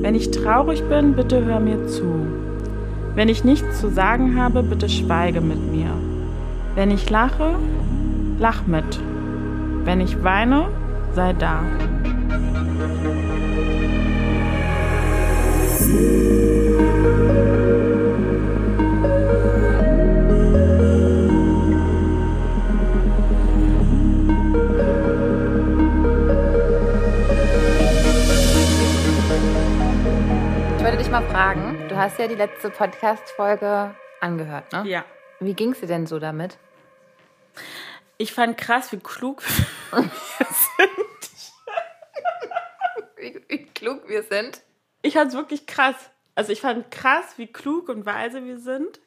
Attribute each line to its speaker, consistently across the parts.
Speaker 1: Wenn ich traurig bin, bitte hör mir zu. Wenn ich nichts zu sagen habe, bitte schweige mit mir. Wenn ich lache, lach mit. Wenn ich weine, sei da.
Speaker 2: Mal fragen, du hast ja die letzte Podcast-Folge angehört, ne?
Speaker 1: Ja.
Speaker 2: Wie ging es dir denn so damit?
Speaker 1: Ich fand krass, wie klug wir sind.
Speaker 2: Wie, wie klug wir sind.
Speaker 1: Ich fand es wirklich krass. Also ich fand krass, wie klug und weise wir sind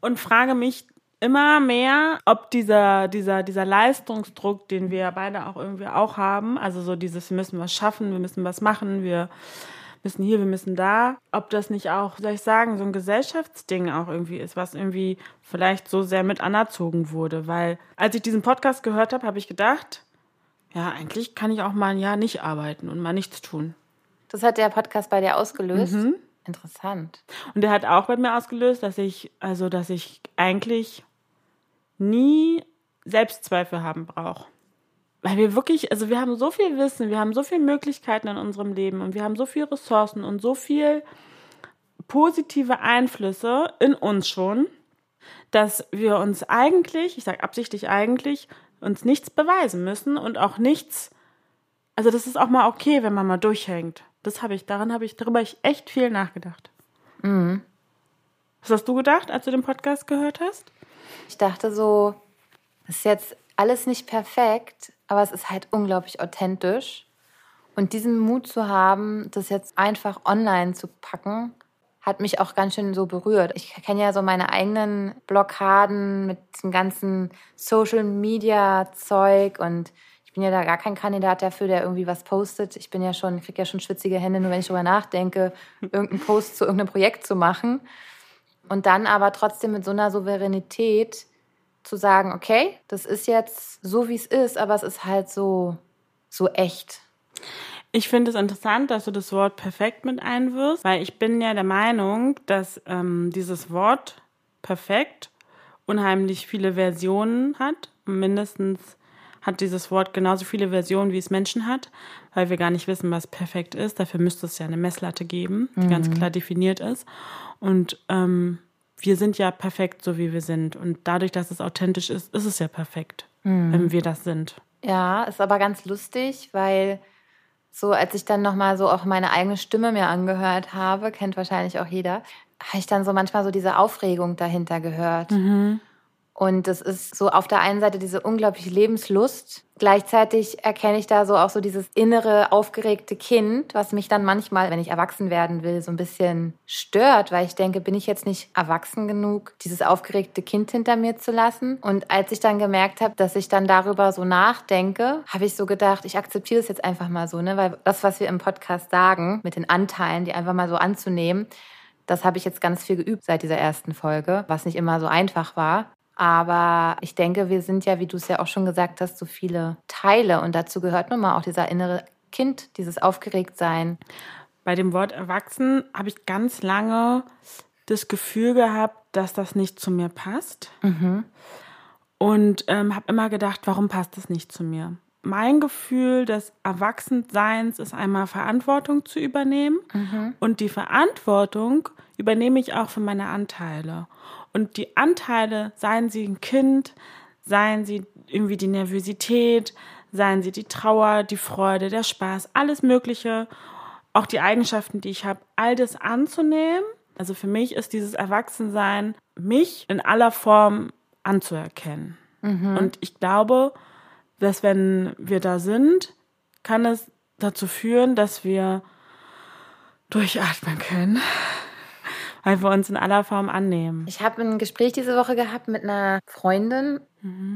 Speaker 1: und frage mich immer mehr, ob dieser, dieser, dieser Leistungsdruck, den wir beide auch irgendwie auch haben, also so dieses, wir müssen was schaffen, wir müssen was machen, wir müssen hier, wir müssen da, ob das nicht auch, soll ich sagen, so ein Gesellschaftsding auch irgendwie ist, was irgendwie vielleicht so sehr mit anerzogen wurde. Weil als ich diesen Podcast gehört habe, habe ich gedacht, ja, eigentlich kann ich auch mal ein Jahr nicht arbeiten und mal nichts tun.
Speaker 2: Das hat der Podcast bei dir ausgelöst? Interessant.
Speaker 1: Und der hat auch bei mir ausgelöst, dass ich, also dass ich eigentlich nie Selbstzweifel haben brauche. Weil wir wirklich, also wir haben so viel Wissen, wir haben so viele Möglichkeiten in unserem Leben und wir haben so viele Ressourcen und so viel positive Einflüsse in uns schon, dass wir uns eigentlich, ich sage absichtlich eigentlich, uns nichts beweisen müssen und auch nichts, also das ist auch mal okay, wenn man mal durchhängt. Das habe ich, daran habe ich, darüber ich echt viel nachgedacht. Was hast du gedacht, als du den Podcast gehört hast?
Speaker 2: Ich dachte so, es ist jetzt alles nicht perfekt, aber es ist halt unglaublich authentisch. Und diesen Mut zu haben, das jetzt einfach online zu packen, hat mich auch ganz schön so berührt. Ich kenne ja so meine eigenen Blockaden mit dem ganzen Social Media Zeug und ich bin ja da gar kein Kandidat dafür, der irgendwie was postet. Ich bin ja schon, kriege ja schon schwitzige Hände, nur wenn ich darüber nachdenke, irgendeinen Post zu irgendeinem Projekt zu machen. Und dann aber trotzdem mit so einer Souveränität zu sagen, okay, das ist jetzt so, wie es ist, aber es ist halt so, so echt.
Speaker 1: Ich finde es interessant, dass du das Wort perfekt mit einwirfst, weil ich bin ja der Meinung, dass ähm, dieses Wort perfekt unheimlich viele Versionen hat. Mindestens hat dieses Wort genauso viele Versionen, wie es Menschen hat, weil wir gar nicht wissen, was perfekt ist. Dafür müsste es ja eine Messlatte geben, die ganz klar definiert ist. Und ähm, wir sind ja perfekt, so wie wir sind. Und dadurch, dass es authentisch ist, ist es ja perfekt, wenn wir das sind.
Speaker 2: Ja, ist aber ganz lustig, weil so als ich dann nochmal so auch meine eigene Stimme mir angehört habe, kennt wahrscheinlich auch jeder, habe ich dann so manchmal so diese Aufregung dahinter gehört. Und das ist so auf der einen Seite diese unglaubliche Lebenslust. Gleichzeitig erkenne ich da so auch so dieses innere, aufgeregte Kind, was mich dann manchmal, wenn ich erwachsen werden will, so ein bisschen stört, weil ich denke, bin ich jetzt nicht erwachsen genug, dieses aufgeregte Kind hinter mir zu lassen? Und als ich dann gemerkt habe, dass ich dann darüber so nachdenke, habe ich so gedacht, ich akzeptiere es jetzt einfach mal so, ne? Weil das, was wir im Podcast sagen, mit den Anteilen, die einfach mal so anzunehmen, das habe ich jetzt ganz viel geübt seit dieser ersten Folge, was nicht immer so einfach war. Aber ich denke, wir sind ja, wie du es ja auch schon gesagt hast, so viele Teile. Und dazu gehört nun mal auch dieser innere Kind, dieses Aufgeregtsein.
Speaker 1: Bei dem Wort erwachsen habe ich ganz lange das Gefühl gehabt, dass das nicht zu mir passt. Und ähm, habe immer gedacht, warum passt das nicht zu mir? Mein Gefühl des Erwachsenseins ist einmal Verantwortung zu übernehmen. Und die Verantwortung übernehme ich auch für meine Anteile. Und die Anteile, seien sie ein Kind, seien sie irgendwie die Nervosität, seien sie die Trauer, die Freude, der Spaß, alles Mögliche, auch die Eigenschaften, die ich habe, all das anzunehmen. Also für mich ist dieses Erwachsensein, mich in aller Form anzuerkennen. Und ich glaube, dass wenn wir da sind, kann es dazu führen, dass wir durchatmen können, weil wir uns in aller Form annehmen.
Speaker 2: Ich habe ein Gespräch diese Woche gehabt mit einer Freundin,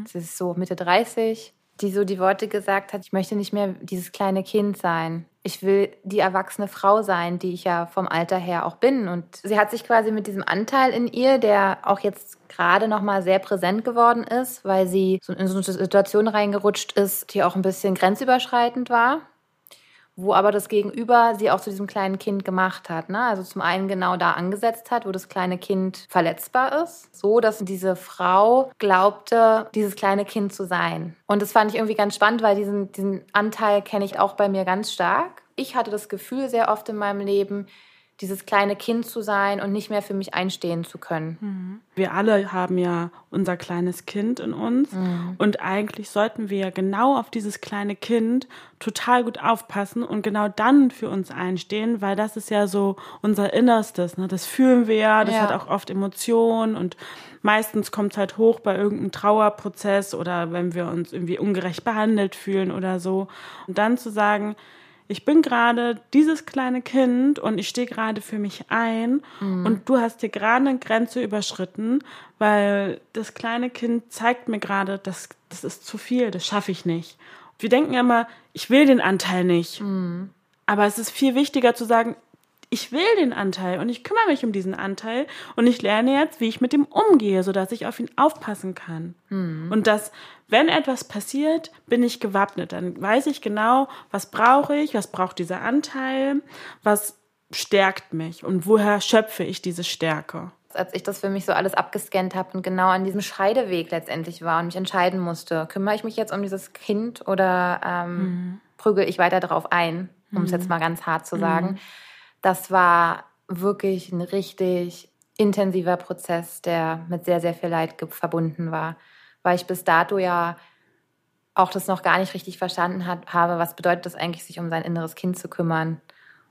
Speaker 2: sie ist so Mitte 30, die so die Worte gesagt hat, ich möchte nicht mehr dieses kleine Kind sein. Ich will die erwachsene Frau sein, die ich ja vom Alter her auch bin. Und sie hat sich quasi mit diesem Anteil in ihr, der auch jetzt gerade noch mal sehr präsent geworden ist, weil sie so in so eine Situation reingerutscht ist, die auch ein bisschen grenzüberschreitend war. Wo aber das Gegenüber sie auch zu diesem kleinen Kind gemacht hat. Ne? Also zum einen genau da angesetzt hat, wo das kleine Kind verletzbar ist, so dass diese Frau glaubte, dieses kleine Kind zu sein. Und das fand ich irgendwie ganz spannend, weil diesen, diesen Anteil kenne ich auch bei mir ganz stark. Ich hatte das Gefühl sehr oft in meinem Leben, dieses kleine Kind zu sein und nicht mehr für mich einstehen zu können.
Speaker 1: Mhm. Wir alle haben ja unser kleines Kind in uns mhm. und eigentlich sollten wir ja genau auf dieses kleine Kind total gut aufpassen und genau dann für uns einstehen, weil das ist ja so unser Innerstes. Ne? Das fühlen wir ja, das ja. hat auch oft Emotionen und meistens kommt es halt hoch bei irgendeinem Trauerprozess oder wenn wir uns irgendwie ungerecht behandelt fühlen oder so. Und dann zu sagen, ich bin gerade dieses kleine Kind und ich stehe gerade für mich ein mhm. und du hast hier gerade eine Grenze überschritten, weil das kleine Kind zeigt mir gerade, das, das ist zu viel, das schaffe ich nicht. Wir denken immer, ich will den Anteil nicht. Mhm. Aber es ist viel wichtiger zu sagen, ich will den Anteil und ich kümmere mich um diesen Anteil und ich lerne jetzt, wie ich mit ihm umgehe, sodass ich auf ihn aufpassen kann. Mhm. Und dass, wenn etwas passiert, bin ich gewappnet. Dann weiß ich genau, was brauche ich, was braucht dieser Anteil, was stärkt mich und woher schöpfe ich diese Stärke.
Speaker 2: Als ich das für mich so alles abgescannt habe und genau an diesem Scheideweg letztendlich war und mich entscheiden musste, kümmere ich mich jetzt um dieses Kind oder ähm, mhm. prügel ich weiter darauf ein, um es mhm. jetzt mal ganz hart zu sagen. Mhm das war wirklich ein richtig intensiver Prozess, der mit sehr, sehr viel Leid verbunden war, weil ich bis dato ja auch das noch gar nicht richtig verstanden hat, habe, was bedeutet das eigentlich, sich um sein inneres Kind zu kümmern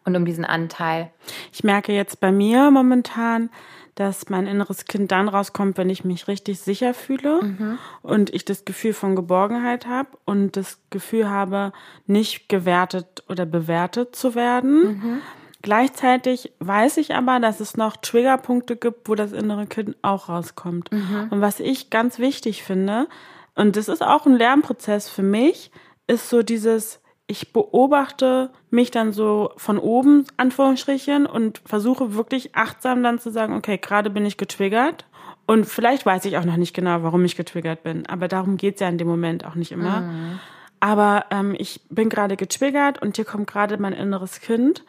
Speaker 2: und um diesen Anteil.
Speaker 1: Ich merke jetzt bei mir momentan, dass mein inneres Kind dann rauskommt, wenn ich mich richtig sicher fühle mhm. und ich das Gefühl von Geborgenheit habe und das Gefühl habe, nicht gewertet oder bewertet zu werden. Mhm Gleichzeitig weiß ich aber, dass es noch Triggerpunkte gibt, wo das innere Kind auch rauskommt. Mhm. Und was ich ganz wichtig finde, und das ist auch ein Lernprozess für mich, ist so dieses, ich beobachte mich dann so von oben, Anführungsstrichen, und versuche wirklich achtsam dann zu sagen, okay, gerade bin ich getriggert. Und vielleicht weiß ich auch noch nicht genau, warum ich getriggert bin. Aber darum geht's ja in dem Moment auch nicht immer. Mhm. Aber ähm, ich bin gerade getriggert und hier kommt gerade mein inneres Kind.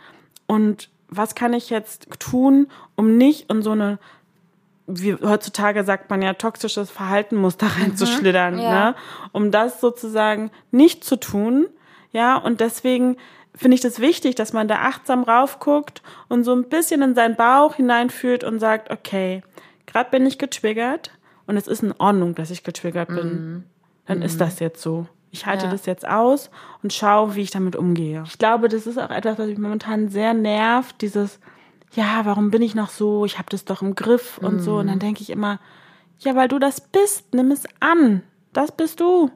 Speaker 1: Und was kann ich jetzt tun, um nicht in so eine, wie heutzutage sagt man ja, toxisches Verhaltenmuster mhm. reinzuschlittern, mhm, ja. ne? Um das sozusagen nicht zu tun, ja, und deswegen finde ich das wichtig, dass man da achtsam raufguckt und so ein bisschen in seinen Bauch hineinfühlt und sagt, okay, gerade bin ich getriggert und es ist in Ordnung, dass ich getriggert bin. Mhm. Dann mhm. ist das jetzt so. Ich halte ja. das jetzt aus und schaue, wie ich damit umgehe. Ich glaube, das ist auch etwas, was mich momentan sehr nervt, dieses, ja, warum bin ich noch so? Ich habe das doch im Griff und so. Und dann mhm. denke ich immer, ja, weil du das bist, nimm es an. Das bist du.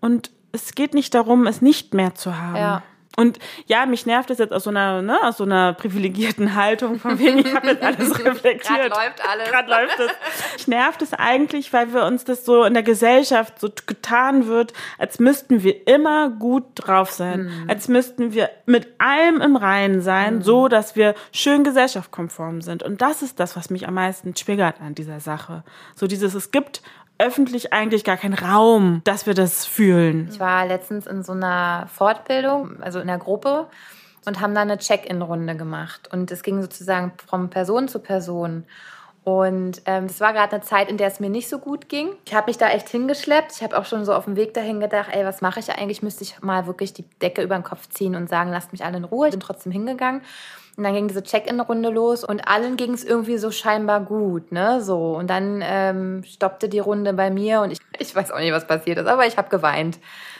Speaker 1: Und es geht nicht darum, es nicht mehr zu haben. Ja. Und ja, mich nervt das jetzt aus so einer, ne, aus so einer privilegierten Haltung, von wegen ich habe jetzt alles reflektiert.
Speaker 2: Gerade läuft alles.
Speaker 1: Gerade läuft es. Ich nervt es eigentlich, weil wir uns das so in der Gesellschaft so getan wird, als müssten wir immer gut drauf sein, mhm. als müssten wir mit allem im Reinen sein, mhm. so dass wir schön gesellschaftskonform sind. Und das ist das, was mich am meisten triggert an dieser Sache. So dieses, es gibt öffentlich eigentlich gar keinen Raum, dass wir das fühlen.
Speaker 2: Ich war letztens in so einer Fortbildung, also in einer Gruppe und haben da eine Check-in-Runde gemacht. Und es ging sozusagen von Person zu Person. Und ähm, das war gerade eine Zeit, in der es mir nicht so gut ging. Ich habe mich da echt hingeschleppt. Ich habe auch schon so auf dem Weg dahin gedacht, ey, was mache ich eigentlich? Müsste ich mal wirklich die Decke über den Kopf ziehen und sagen, lasst mich alle in Ruhe. Ich bin trotzdem hingegangen. Und dann ging diese Check-in-Runde los und allen ging es irgendwie so scheinbar gut, ne? So. Und dann ähm, stoppte die Runde bei mir und ich, ich weiß auch nicht, was passiert ist, aber ich habe geweint.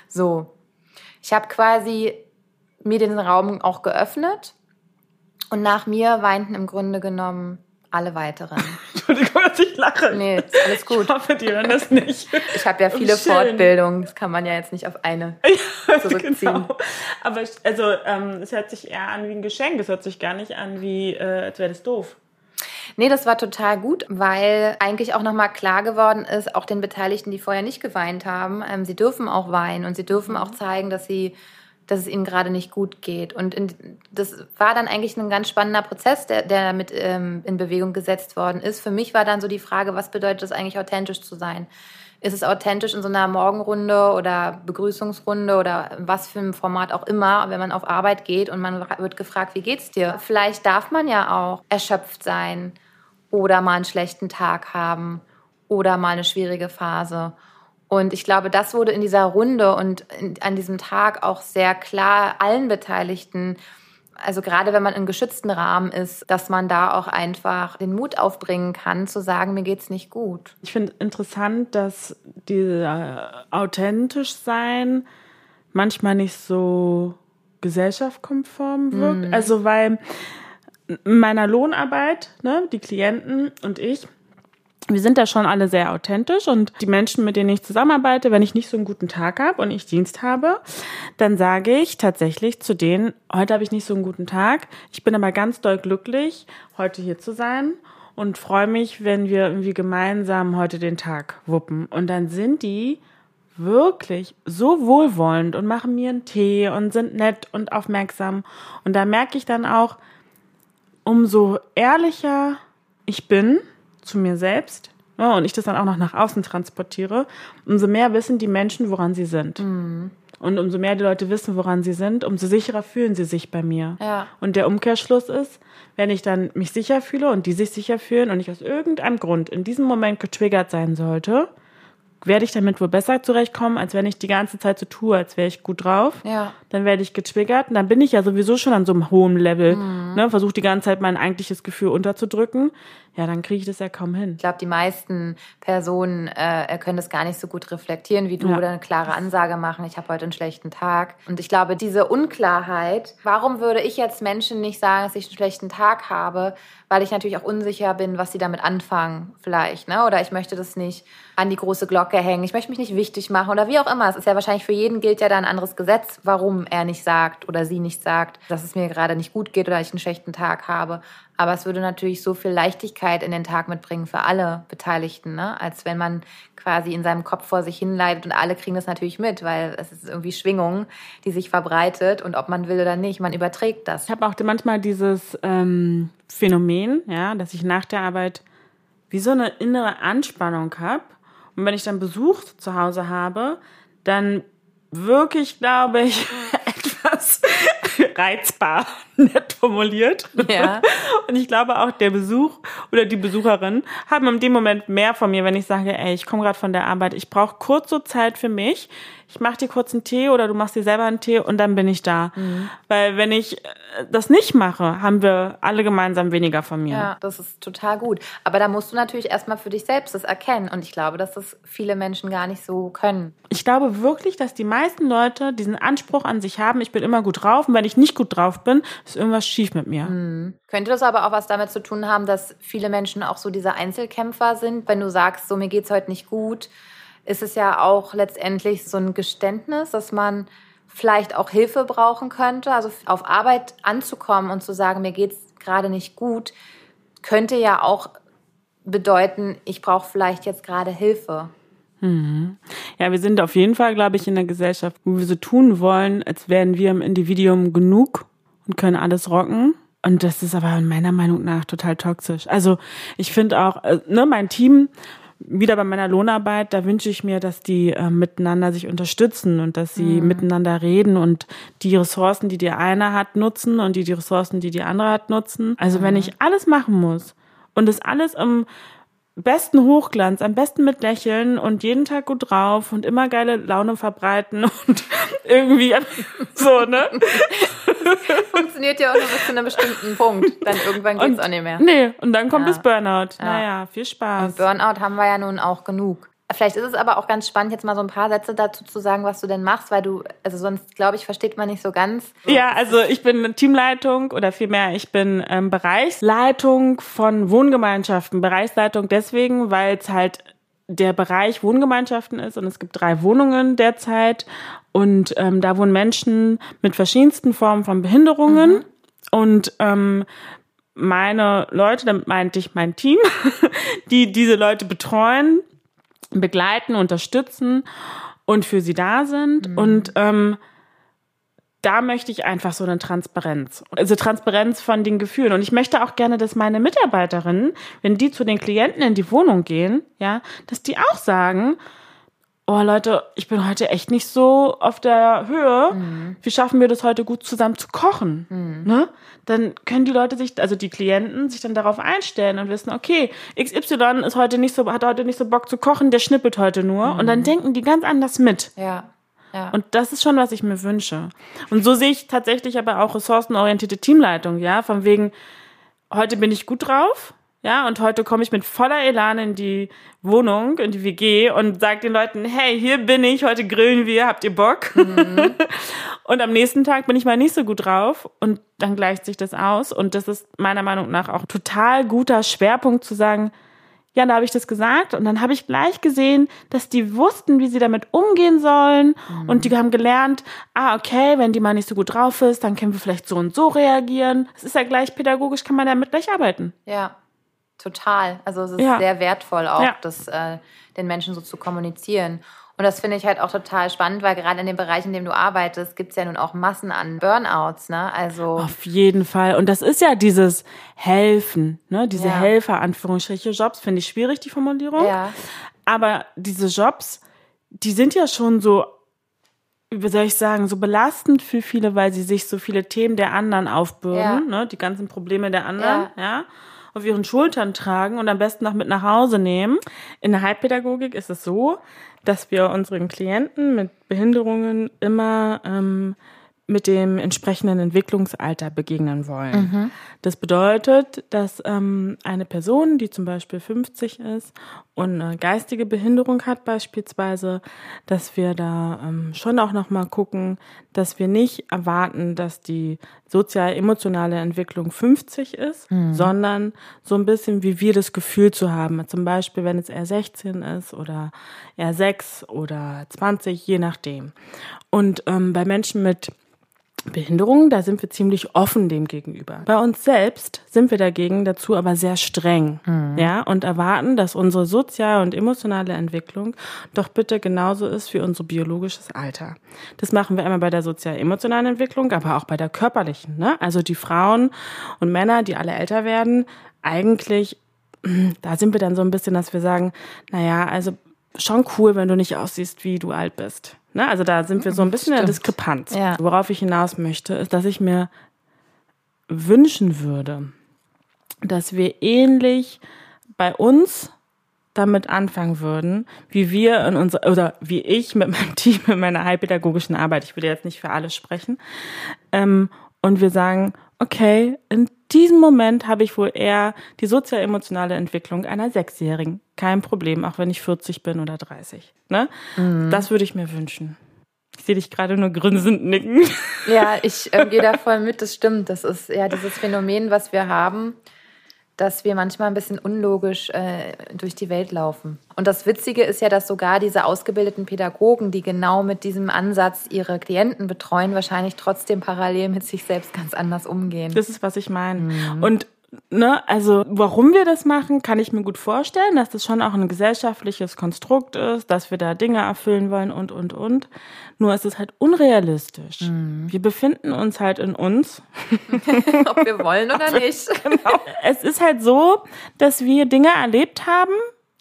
Speaker 2: So. Ich habe quasi mir den Raum auch geöffnet und nach mir weinten im Grunde genommen alle weiteren.
Speaker 1: Entschuldigung, dass ich lache.
Speaker 2: Nee, ist alles gut.
Speaker 1: Ich hoffe, die hören das nicht.
Speaker 2: Ich habe ja viele oh, Fortbildungen, das kann man ja jetzt nicht auf eine ja, zurückziehen. Genau.
Speaker 1: Aber also ähm, es hört sich eher an wie ein Geschenk, es hört sich gar nicht an wie, äh, als wäre das doof.
Speaker 2: Nee, das war total gut, weil eigentlich auch nochmal klar geworden ist, auch den Beteiligten, die vorher nicht geweint haben, ähm, sie dürfen auch weinen und sie dürfen mhm. auch zeigen, dass sie dass es ihnen gerade nicht gut geht. Und in, das war dann eigentlich ein ganz spannender Prozess, der, der damit ähm, in Bewegung gesetzt worden ist. Für mich war dann so die Frage, was bedeutet es eigentlich, authentisch zu sein? ist es authentisch in so einer Morgenrunde oder Begrüßungsrunde oder was für ein Format auch immer, wenn man auf Arbeit geht und man wird gefragt, wie geht's dir? Vielleicht darf man ja auch erschöpft sein oder mal einen schlechten Tag haben oder mal eine schwierige Phase. Und ich glaube, das wurde in dieser Runde und an diesem Tag auch sehr klar allen Beteiligten also gerade wenn man in geschützten Rahmen ist, dass man da auch einfach den Mut aufbringen kann, zu sagen, mir geht's nicht gut.
Speaker 1: Ich finde interessant, dass dieser authentisch sein manchmal nicht so gesellschaftskonform wirkt. Mhm. Also weil in meiner Lohnarbeit, ne, die Klienten und ich, wir sind da schon alle sehr authentisch und die Menschen, mit denen ich zusammenarbeite, wenn ich nicht so einen guten Tag habe und ich Dienst habe, dann sage ich tatsächlich zu denen, heute habe ich nicht so einen guten Tag. Ich bin aber ganz doll glücklich, heute hier zu sein und freue mich, wenn wir irgendwie gemeinsam heute den Tag wuppen. Und dann sind die wirklich so wohlwollend und machen mir einen Tee und sind nett und aufmerksam. Und da merke ich dann auch, umso ehrlicher ich bin, zu mir selbst ja, und ich das dann auch noch nach außen transportiere, umso mehr wissen die Menschen, woran sie sind. Mhm. Und umso mehr die Leute wissen, woran sie sind, umso sicherer fühlen sie sich bei mir. Ja. Und der Umkehrschluss ist, wenn ich dann mich sicher fühle und die sich sicher fühlen und ich aus irgendeinem Grund in diesem Moment getriggert sein sollte, werde ich damit wohl besser zurechtkommen, als wenn ich die ganze Zeit so tue, als wäre ich gut drauf. Ja. Dann werde ich getriggert und dann bin ich ja sowieso schon an so einem hohen Level. Mhm. Ne, Versuche die ganze Zeit mein eigentliches Gefühl unterzudrücken. Ja, dann kriege ich das ja kaum hin.
Speaker 2: Ich glaube, die meisten Personen äh, können das gar nicht so gut reflektieren wie du ja. oder eine klare Ansage machen, ich habe heute einen schlechten Tag. Und ich glaube, diese Unklarheit, warum würde ich jetzt Menschen nicht sagen, dass ich einen schlechten Tag habe, weil ich natürlich auch unsicher bin, was sie damit anfangen vielleicht. Ne? Oder ich möchte das nicht an die große Glocke hängen. Ich möchte mich nicht wichtig machen oder wie auch immer. Es ist ja wahrscheinlich für jeden gilt ja da ein anderes Gesetz, warum er nicht sagt oder sie nicht sagt, dass es mir gerade nicht gut geht oder ich einen schlechten Tag habe. Aber es würde natürlich so viel Leichtigkeit in den Tag mitbringen für alle Beteiligten, ne? als wenn man quasi in seinem Kopf vor sich hinleitet und alle kriegen das natürlich mit, weil es ist irgendwie Schwingung, die sich verbreitet und ob man will oder nicht, man überträgt das.
Speaker 1: Ich habe auch manchmal dieses ähm, Phänomen, ja, dass ich nach der Arbeit wie so eine innere Anspannung habe. Und wenn ich dann Besuch zu Hause habe, dann wirklich, glaube ich, etwas reizbar nett formuliert. Ja. Und ich glaube auch der Besuch oder die Besucherin haben in dem Moment mehr von mir, wenn ich sage, ey, ich komme gerade von der Arbeit, ich brauche kurz so Zeit für mich ich mache dir kurz einen Tee oder du machst dir selber einen Tee und dann bin ich da. Mhm. Weil wenn ich äh, das nicht mache, haben wir alle gemeinsam weniger von mir.
Speaker 2: Ja, das ist total gut. Aber da musst du natürlich erstmal für dich selbst das erkennen. Und ich glaube, dass das viele Menschen gar nicht so können.
Speaker 1: Ich glaube wirklich, dass die meisten Leute diesen Anspruch an sich haben, ich bin immer gut drauf und wenn ich nicht gut drauf bin, ist irgendwas schief mit mir. Mhm.
Speaker 2: Könnte das aber auch was damit zu tun haben, dass viele Menschen auch so diese Einzelkämpfer sind? Wenn du sagst, so mir geht's heute nicht gut, ist es ja auch letztendlich so ein Geständnis, dass man vielleicht auch Hilfe brauchen könnte. Also auf Arbeit anzukommen und zu sagen, mir geht es gerade nicht gut, könnte ja auch bedeuten, ich brauche vielleicht jetzt gerade Hilfe.
Speaker 1: Mhm. Ja, wir sind auf jeden Fall, glaube ich, in einer Gesellschaft, wo wir so tun wollen, als wären wir im Individuum genug und können alles rocken. Und das ist aber meiner Meinung nach total toxisch. Also ich finde auch, äh, ne, mein Team wieder bei meiner Lohnarbeit, da wünsche ich mir, dass die äh, miteinander sich unterstützen und dass sie mhm. miteinander reden und die Ressourcen, die die eine hat, nutzen und die die Ressourcen, die die andere hat, nutzen. Also mhm. wenn ich alles machen muss und das alles im besten Hochglanz, am besten mit Lächeln und jeden Tag gut drauf und immer geile Laune verbreiten und irgendwie so, ne?
Speaker 2: Funktioniert ja auch nur bis zu einem bestimmten Punkt. Dann irgendwann geht's und, auch nicht mehr.
Speaker 1: Nee, und dann kommt ja. das Burnout. Ja. Naja, viel Spaß. Und
Speaker 2: Burnout haben wir ja nun auch genug. Vielleicht ist es aber auch ganz spannend, jetzt mal so ein paar Sätze dazu zu sagen, was du denn machst, weil du, also sonst glaube ich, versteht man nicht so ganz.
Speaker 1: Ja, also ich bin Teamleitung oder vielmehr, ich bin ähm, Bereichsleitung von Wohngemeinschaften. Bereichsleitung deswegen, weil es halt der Bereich Wohngemeinschaften ist und es gibt drei Wohnungen derzeit und ähm, da wohnen Menschen mit verschiedensten Formen von Behinderungen mhm. und ähm, meine Leute, damit meinte ich mein Team, die diese Leute betreuen, begleiten, unterstützen und für sie da sind. Mhm. Und ähm, da möchte ich einfach so eine Transparenz. Also Transparenz von den Gefühlen. Und ich möchte auch gerne, dass meine Mitarbeiterinnen, wenn die zu den Klienten in die Wohnung gehen, ja, dass die auch sagen, oh Leute, ich bin heute echt nicht so auf der Höhe. Mhm. Wie schaffen wir das heute gut zusammen zu kochen? Mhm. Ne? Dann können die Leute sich, also die Klienten, sich dann darauf einstellen und wissen, okay, XY ist heute nicht so, hat heute nicht so Bock zu kochen, der schnippelt heute nur. Mhm. Und dann denken die ganz anders mit.
Speaker 2: Ja.
Speaker 1: Ja. Und das ist schon, was ich mir wünsche. Und so sehe ich tatsächlich aber auch ressourcenorientierte Teamleitung, ja, von wegen, heute bin ich gut drauf, ja, und heute komme ich mit voller Elan in die Wohnung, in die WG und sage den Leuten, hey, hier bin ich, heute grillen wir, habt ihr Bock? Mhm. und am nächsten Tag bin ich mal nicht so gut drauf und dann gleicht sich das aus. Und das ist meiner Meinung nach auch total guter Schwerpunkt zu sagen, ja, da habe ich das gesagt und dann habe ich gleich gesehen, dass die wussten, wie sie damit umgehen sollen mhm. und die haben gelernt, ah, okay, wenn die mal nicht so gut drauf ist, dann können wir vielleicht so und so reagieren. Es ist ja gleich pädagogisch, kann man damit gleich arbeiten.
Speaker 2: Ja. Total. Also es ist ja. sehr wertvoll auch, ja. das äh, den Menschen so zu kommunizieren. Und das finde ich halt auch total spannend, weil gerade in dem Bereich, in dem du arbeitest, gibt es ja nun auch Massen an Burnouts, ne? Also
Speaker 1: auf jeden Fall. Und das ist ja dieses Helfen, ne? Diese ja. Helfer, Anführungsstriche Jobs, finde ich schwierig, die Formulierung. Ja. Aber diese Jobs, die sind ja schon so, wie soll ich sagen, so belastend für viele, weil sie sich so viele Themen der anderen aufbürden, ja. ne? Die ganzen Probleme der anderen, ja. ja? auf ihren Schultern tragen und am besten noch mit nach Hause nehmen. In der Heilpädagogik ist es so, dass wir unseren Klienten mit Behinderungen immer ähm, mit dem entsprechenden Entwicklungsalter begegnen wollen. Mhm. Das bedeutet, dass ähm, eine Person, die zum Beispiel 50 ist und eine geistige Behinderung hat beispielsweise, dass wir da ähm, schon auch noch mal gucken, dass wir nicht erwarten, dass die sozial-emotionale Entwicklung 50 ist, mhm. sondern so ein bisschen wie wir das Gefühl zu haben. Zum Beispiel, wenn es eher 16 ist oder eher 6 oder 20, je nachdem. Und ähm, bei Menschen mit Behinderungen, da sind wir ziemlich offen dem gegenüber. Bei uns selbst sind wir dagegen dazu aber sehr streng, mhm. ja, und erwarten, dass unsere soziale und emotionale Entwicklung doch bitte genauso ist wie unser biologisches Alter. Das machen wir einmal bei der sozial-emotionalen Entwicklung, aber auch bei der körperlichen, ne? Also die Frauen und Männer, die alle älter werden, eigentlich, da sind wir dann so ein bisschen, dass wir sagen, naja, also schon cool, wenn du nicht aussiehst, wie du alt bist. Ne? Also da sind wir so ein bisschen Stimmt. in der Diskrepanz. Ja. Worauf ich hinaus möchte, ist, dass ich mir wünschen würde, dass wir ähnlich bei uns damit anfangen würden, wie wir in unserer, oder wie ich mit meinem Team in meiner heilpädagogischen Arbeit, ich will jetzt nicht für alle sprechen, ähm, und wir sagen, okay, in diesem Moment habe ich wohl eher die sozial-emotionale Entwicklung einer Sechsjährigen. Kein Problem, auch wenn ich 40 bin oder 30. Ne? Mhm. Das würde ich mir wünschen. Ich sehe dich gerade nur grinsend nicken.
Speaker 2: Ja, ich äh, gehe da voll mit, das stimmt. Das ist ja dieses Phänomen, was wir haben dass wir manchmal ein bisschen unlogisch äh, durch die Welt laufen. Und das Witzige ist ja, dass sogar diese ausgebildeten Pädagogen, die genau mit diesem Ansatz ihre Klienten betreuen, wahrscheinlich trotzdem parallel mit sich selbst ganz anders umgehen.
Speaker 1: Das ist, was ich meine. Mhm. Und ne, also warum wir das machen, kann ich mir gut vorstellen, dass das schon auch ein gesellschaftliches Konstrukt ist, dass wir da Dinge erfüllen wollen und, und, und. Nur ist es halt unrealistisch. Mhm. Wir befinden uns halt in uns.
Speaker 2: Ob wir wollen oder nicht.
Speaker 1: genau. Es ist halt so, dass wir Dinge erlebt haben,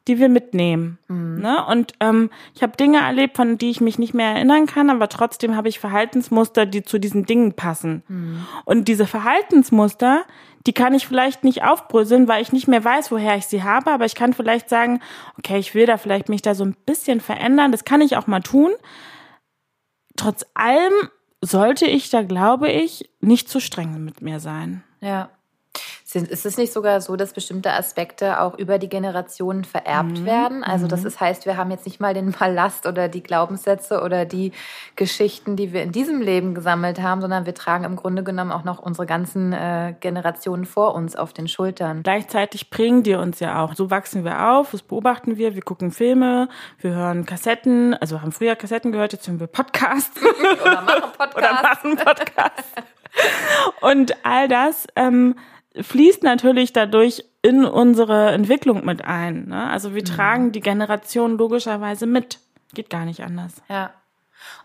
Speaker 1: die wir mitnehmen. Mhm. Ne? Und ähm, ich habe Dinge erlebt, von die ich mich nicht mehr erinnern kann, aber trotzdem habe ich Verhaltensmuster, die zu diesen Dingen passen. Mhm. Und diese Verhaltensmuster, die kann ich vielleicht nicht aufbröseln, weil ich nicht mehr weiß, woher ich sie habe, aber ich kann vielleicht sagen, okay, ich will da vielleicht mich da so ein bisschen verändern, das kann ich auch mal tun. Trotz allem sollte ich da, glaube ich, nicht zu streng mit mir sein.
Speaker 2: Ja. Ist es nicht sogar so, dass bestimmte Aspekte auch über die Generationen vererbt mhm. werden? Also das mhm. ist, heißt, wir haben jetzt nicht mal den Ballast oder die Glaubenssätze oder die Geschichten, die wir in diesem Leben gesammelt haben, sondern wir tragen im Grunde genommen auch noch unsere ganzen äh, Generationen vor uns auf den Schultern.
Speaker 1: Gleichzeitig prägen die uns ja auch. So wachsen wir auf, das beobachten wir, wir gucken Filme, wir hören Kassetten, also haben früher Kassetten gehört, jetzt hören wir Podcasts. oder machen Podcasts. oder machen Podcasts. Und all das ähm, fließt natürlich dadurch in unsere Entwicklung mit ein. Ne? Also wir mhm. tragen die Generation logischerweise mit. Geht gar nicht anders.
Speaker 2: Ja.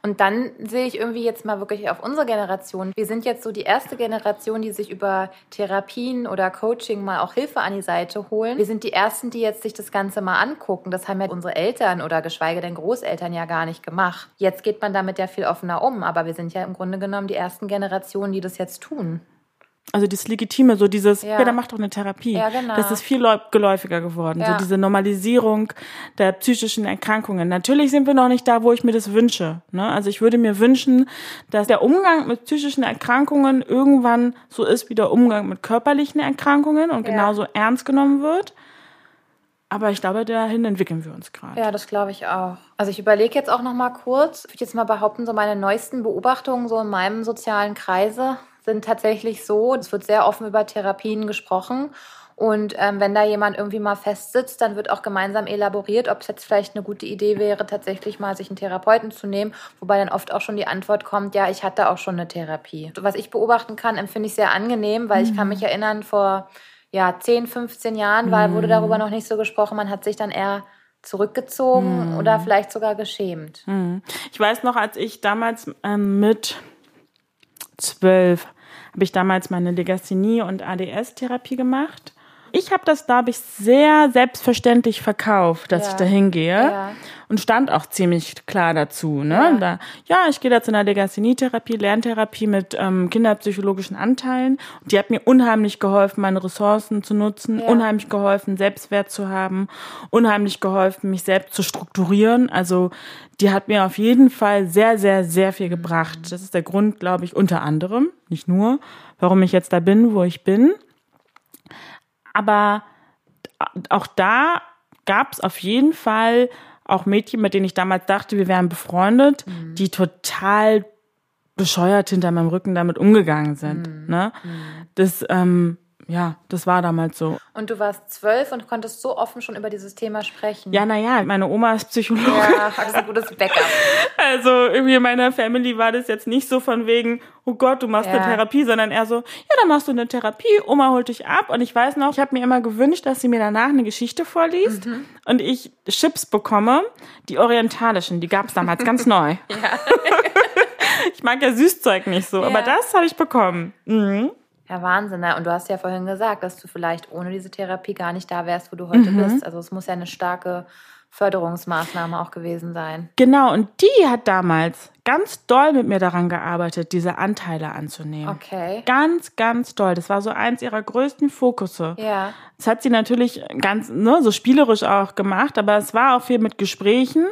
Speaker 2: Und dann sehe ich irgendwie jetzt mal wirklich auf unsere Generation. Wir sind jetzt so die erste Generation, die sich über Therapien oder Coaching mal auch Hilfe an die Seite holen. Wir sind die ersten, die jetzt sich das Ganze mal angucken. Das haben ja unsere Eltern oder geschweige denn Großeltern ja gar nicht gemacht. Jetzt geht man damit ja viel offener um, aber wir sind ja im Grunde genommen die ersten Generationen, die das jetzt tun.
Speaker 1: Also das Legitime, so dieses, ja, ja dann mach doch eine Therapie. Ja, genau. Das ist viel geläufiger geworden. Ja. So diese Normalisierung der psychischen Erkrankungen. Natürlich sind wir noch nicht da, wo ich mir das wünsche. Ne? Also ich würde mir wünschen, dass der Umgang mit psychischen Erkrankungen irgendwann so ist wie der Umgang mit körperlichen Erkrankungen und ja. genauso ernst genommen wird. Aber ich glaube, dahin entwickeln wir uns gerade.
Speaker 2: Ja, das glaube ich auch. Also ich überlege jetzt auch noch mal kurz. Ich würde jetzt mal behaupten, so meine neuesten Beobachtungen so in meinem sozialen Kreise sind tatsächlich so, es wird sehr offen über Therapien gesprochen. Und ähm, wenn da jemand irgendwie mal festsitzt, dann wird auch gemeinsam elaboriert, ob es jetzt vielleicht eine gute Idee wäre, tatsächlich mal sich einen Therapeuten zu nehmen. Wobei dann oft auch schon die Antwort kommt, ja, ich hatte auch schon eine Therapie. Was ich beobachten kann, empfinde ich sehr angenehm, weil mhm. ich kann mhm. mich erinnern, vor ja, 10, 15 Jahren war, wurde darüber mhm. noch nicht so gesprochen. Man hat sich dann eher zurückgezogen mhm. oder vielleicht sogar geschämt.
Speaker 1: Mhm. Ich weiß noch, als ich damals ähm, mit zwölf habe ich damals meine Legasthenie und ADS-Therapie gemacht. Ich habe das, glaube ich, sehr selbstverständlich verkauft, dass ja. ich da hingehe. Ja. Und stand auch ziemlich klar dazu. Ne? Ja, da, ja ich gehe da zu einer Legasthenie-Therapie, Lerntherapie mit ähm, kinderpsychologischen Anteilen. Die hat mir unheimlich geholfen, meine Ressourcen zu nutzen, unheimlich geholfen, Selbstwert zu haben, unheimlich geholfen, mich selbst zu strukturieren. Also die hat mir auf jeden Fall sehr, sehr, sehr viel gebracht. Das ist der Grund, glaube ich, unter anderem, nicht nur, warum ich jetzt da bin, wo ich bin. Aber auch da gab es auf jeden Fall auch Mädchen, mit denen ich damals dachte, wir wären befreundet, mhm. die total bescheuert hinter meinem Rücken damit umgegangen sind. Mhm. Ne? Mhm. Das ähm, ja, das war damals so.
Speaker 2: Und du warst zwölf und konntest so offen schon über dieses Thema sprechen.
Speaker 1: Ja, naja, meine Oma ist Psychologin.
Speaker 2: Ja, das ist ein gutes Backup.
Speaker 1: Also irgendwie in meiner Family war das jetzt nicht so von wegen, oh Gott, du machst ja. eine Therapie, sondern eher so, ja, dann machst du eine Therapie, Oma holt dich ab. Und ich weiß noch, ich habe mir immer gewünscht, dass sie mir danach eine Geschichte vorliest mhm. und ich Chips bekomme, die orientalischen, die gab es damals ganz neu. Ja. ich mag ja Süßzeug nicht so, ja. aber das habe ich bekommen. Mhm.
Speaker 2: Ja, Wahnsinn. Ne? Und du hast ja vorhin gesagt, dass du vielleicht ohne diese Therapie gar nicht da wärst, wo du heute mhm. bist. Also es muss ja eine starke Förderungsmaßnahme auch gewesen sein.
Speaker 1: Genau, und die hat damals ganz doll mit mir daran gearbeitet, diese Anteile anzunehmen.
Speaker 2: Okay.
Speaker 1: Ganz, ganz doll. Das war so eins ihrer größten Fokusse.
Speaker 2: Ja.
Speaker 1: Das hat sie natürlich ganz, ne, so spielerisch auch gemacht, aber es war auch viel mit Gesprächen.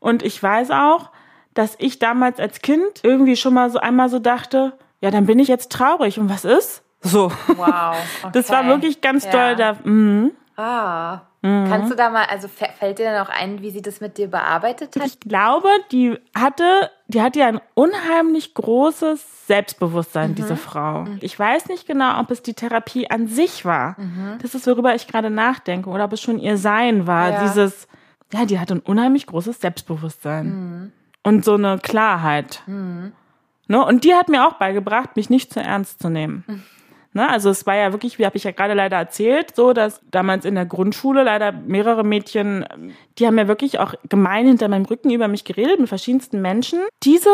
Speaker 1: Und ich weiß auch, dass ich damals als Kind irgendwie schon mal so einmal so dachte, ja, dann bin ich jetzt traurig. Und was ist? So.
Speaker 2: Wow. Okay.
Speaker 1: Das war wirklich ganz ja. doll da.
Speaker 2: Mhm. Ah. Mhm. Kannst du da mal, also fällt dir dann auch ein, wie sie das mit dir bearbeitet hat?
Speaker 1: Ich glaube, die hatte, die hatte ja ein unheimlich großes Selbstbewusstsein, mhm. diese Frau. Mhm. Ich weiß nicht genau, ob es die Therapie an sich war. Mhm. Das ist, worüber ich gerade nachdenke, oder ob es schon ihr Sein war. Ja. Dieses, ja, die hatte ein unheimlich großes Selbstbewusstsein. Mhm. Und so eine Klarheit. Mhm. Ne? Und die hat mir auch beigebracht, mich nicht zu ernst zu nehmen. Ne? Also es war ja wirklich, wie habe ich ja gerade leider erzählt, so, dass damals in der Grundschule leider mehrere Mädchen, die haben ja wirklich auch gemein hinter meinem Rücken über mich geredet mit verschiedensten Menschen. Diese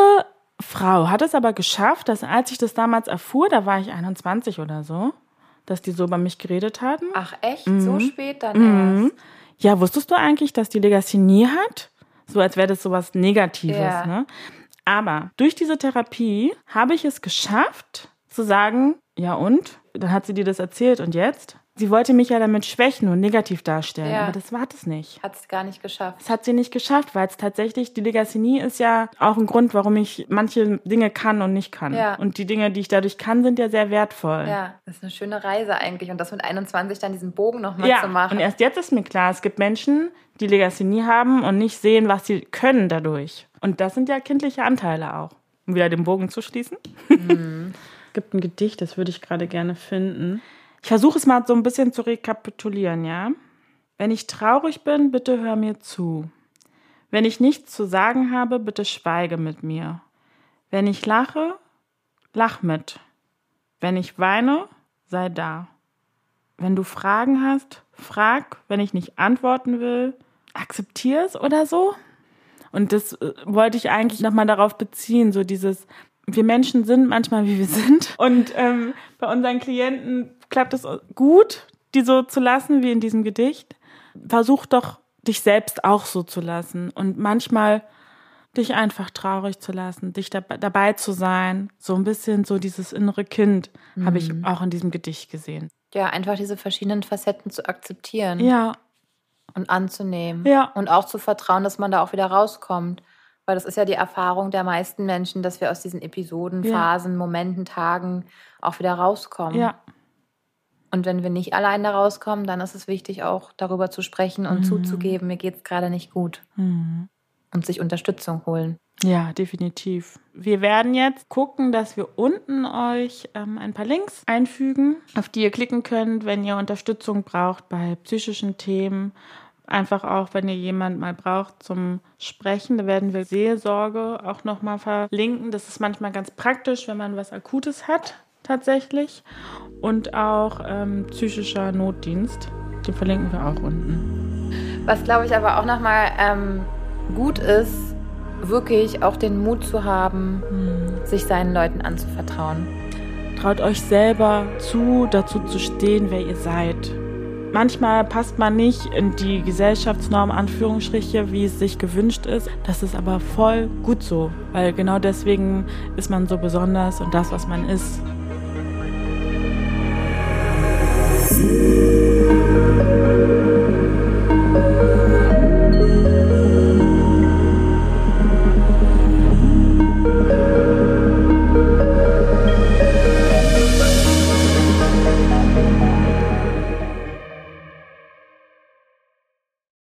Speaker 1: Frau hat es aber geschafft, dass als ich das damals erfuhr, da war ich 21 oder so, dass die so über mich geredet hatten.
Speaker 2: Ach echt? Mhm. So spät dann mhm. erst?
Speaker 1: Ja, wusstest du eigentlich, dass die Legasthenie hat? So als wäre das sowas Negatives. Ja. Ne? Aber durch diese Therapie habe ich es geschafft zu sagen, ja und? Dann hat sie dir das erzählt und jetzt? Sie wollte mich ja damit schwächen und negativ darstellen, ja. aber das war das nicht.
Speaker 2: Hat es gar nicht geschafft.
Speaker 1: Das hat sie nicht geschafft, weil es tatsächlich, die Legasthenie ist ja auch ein Grund, warum ich manche Dinge kann und nicht kann. Ja. Und die Dinge, die ich dadurch kann, sind ja sehr wertvoll.
Speaker 2: Ja, das ist eine schöne Reise eigentlich. Und das mit 21 dann diesen Bogen nochmal ja. zu machen.
Speaker 1: Und erst jetzt ist mir klar, es gibt Menschen, die Legasthenie haben und nicht sehen, was sie können dadurch. Und das sind ja kindliche Anteile auch. Um wieder den Bogen zu schließen. Mhm. es gibt ein Gedicht, das würde ich gerade gerne finden. Ich versuche es mal so ein bisschen zu rekapitulieren, ja? Wenn ich traurig bin, bitte hör mir zu. Wenn ich nichts zu sagen habe, bitte schweige mit mir. Wenn ich lache, lach mit. Wenn ich weine, sei da. Wenn du Fragen hast, frag. Wenn ich nicht antworten will, akzeptier es oder so. Und das äh, wollte ich eigentlich nochmal darauf beziehen, so dieses, wir Menschen sind manchmal wie wir sind. Und ähm, bei unseren Klienten klappt es gut, die so zu lassen wie in diesem Gedicht. Versuch doch, dich selbst auch so zu lassen. Und manchmal dich einfach traurig zu lassen, dich da, dabei zu sein. So ein bisschen so dieses innere Kind mhm. habe ich auch in diesem Gedicht gesehen.
Speaker 2: Ja, einfach diese verschiedenen Facetten zu akzeptieren.
Speaker 1: Ja.
Speaker 2: Und anzunehmen.
Speaker 1: Ja.
Speaker 2: Und auch zu vertrauen, dass man da auch wieder rauskommt. Weil das ist ja die Erfahrung der meisten Menschen, dass wir aus diesen Episoden, ja. Phasen, Momenten, Tagen auch wieder rauskommen.
Speaker 1: Ja.
Speaker 2: Und wenn wir nicht allein da rauskommen, dann ist es wichtig, auch darüber zu sprechen und mhm. zuzugeben, mir geht es gerade nicht gut. Mhm und sich Unterstützung holen.
Speaker 1: Ja, definitiv. Wir werden jetzt gucken, dass wir unten euch ähm, ein paar Links einfügen, auf die ihr klicken könnt, wenn ihr Unterstützung braucht bei psychischen Themen. Einfach auch, wenn ihr jemand mal braucht zum Sprechen, da werden wir Seelsorge auch nochmal verlinken. Das ist manchmal ganz praktisch, wenn man was Akutes hat, tatsächlich. Und auch ähm, psychischer Notdienst, den verlinken wir auch unten.
Speaker 2: Was glaube ich aber auch nochmal ähm, gut ist, wirklich auch den Mut zu haben, hm. sich seinen Leuten anzuvertrauen.
Speaker 1: Traut euch selber zu, dazu zu stehen, wer ihr seid. Manchmal passt man nicht in die Gesellschaftsnorm Anführungsstriche, wie es sich gewünscht ist. Das ist aber voll gut so, weil genau deswegen ist man so besonders und das, was man ist,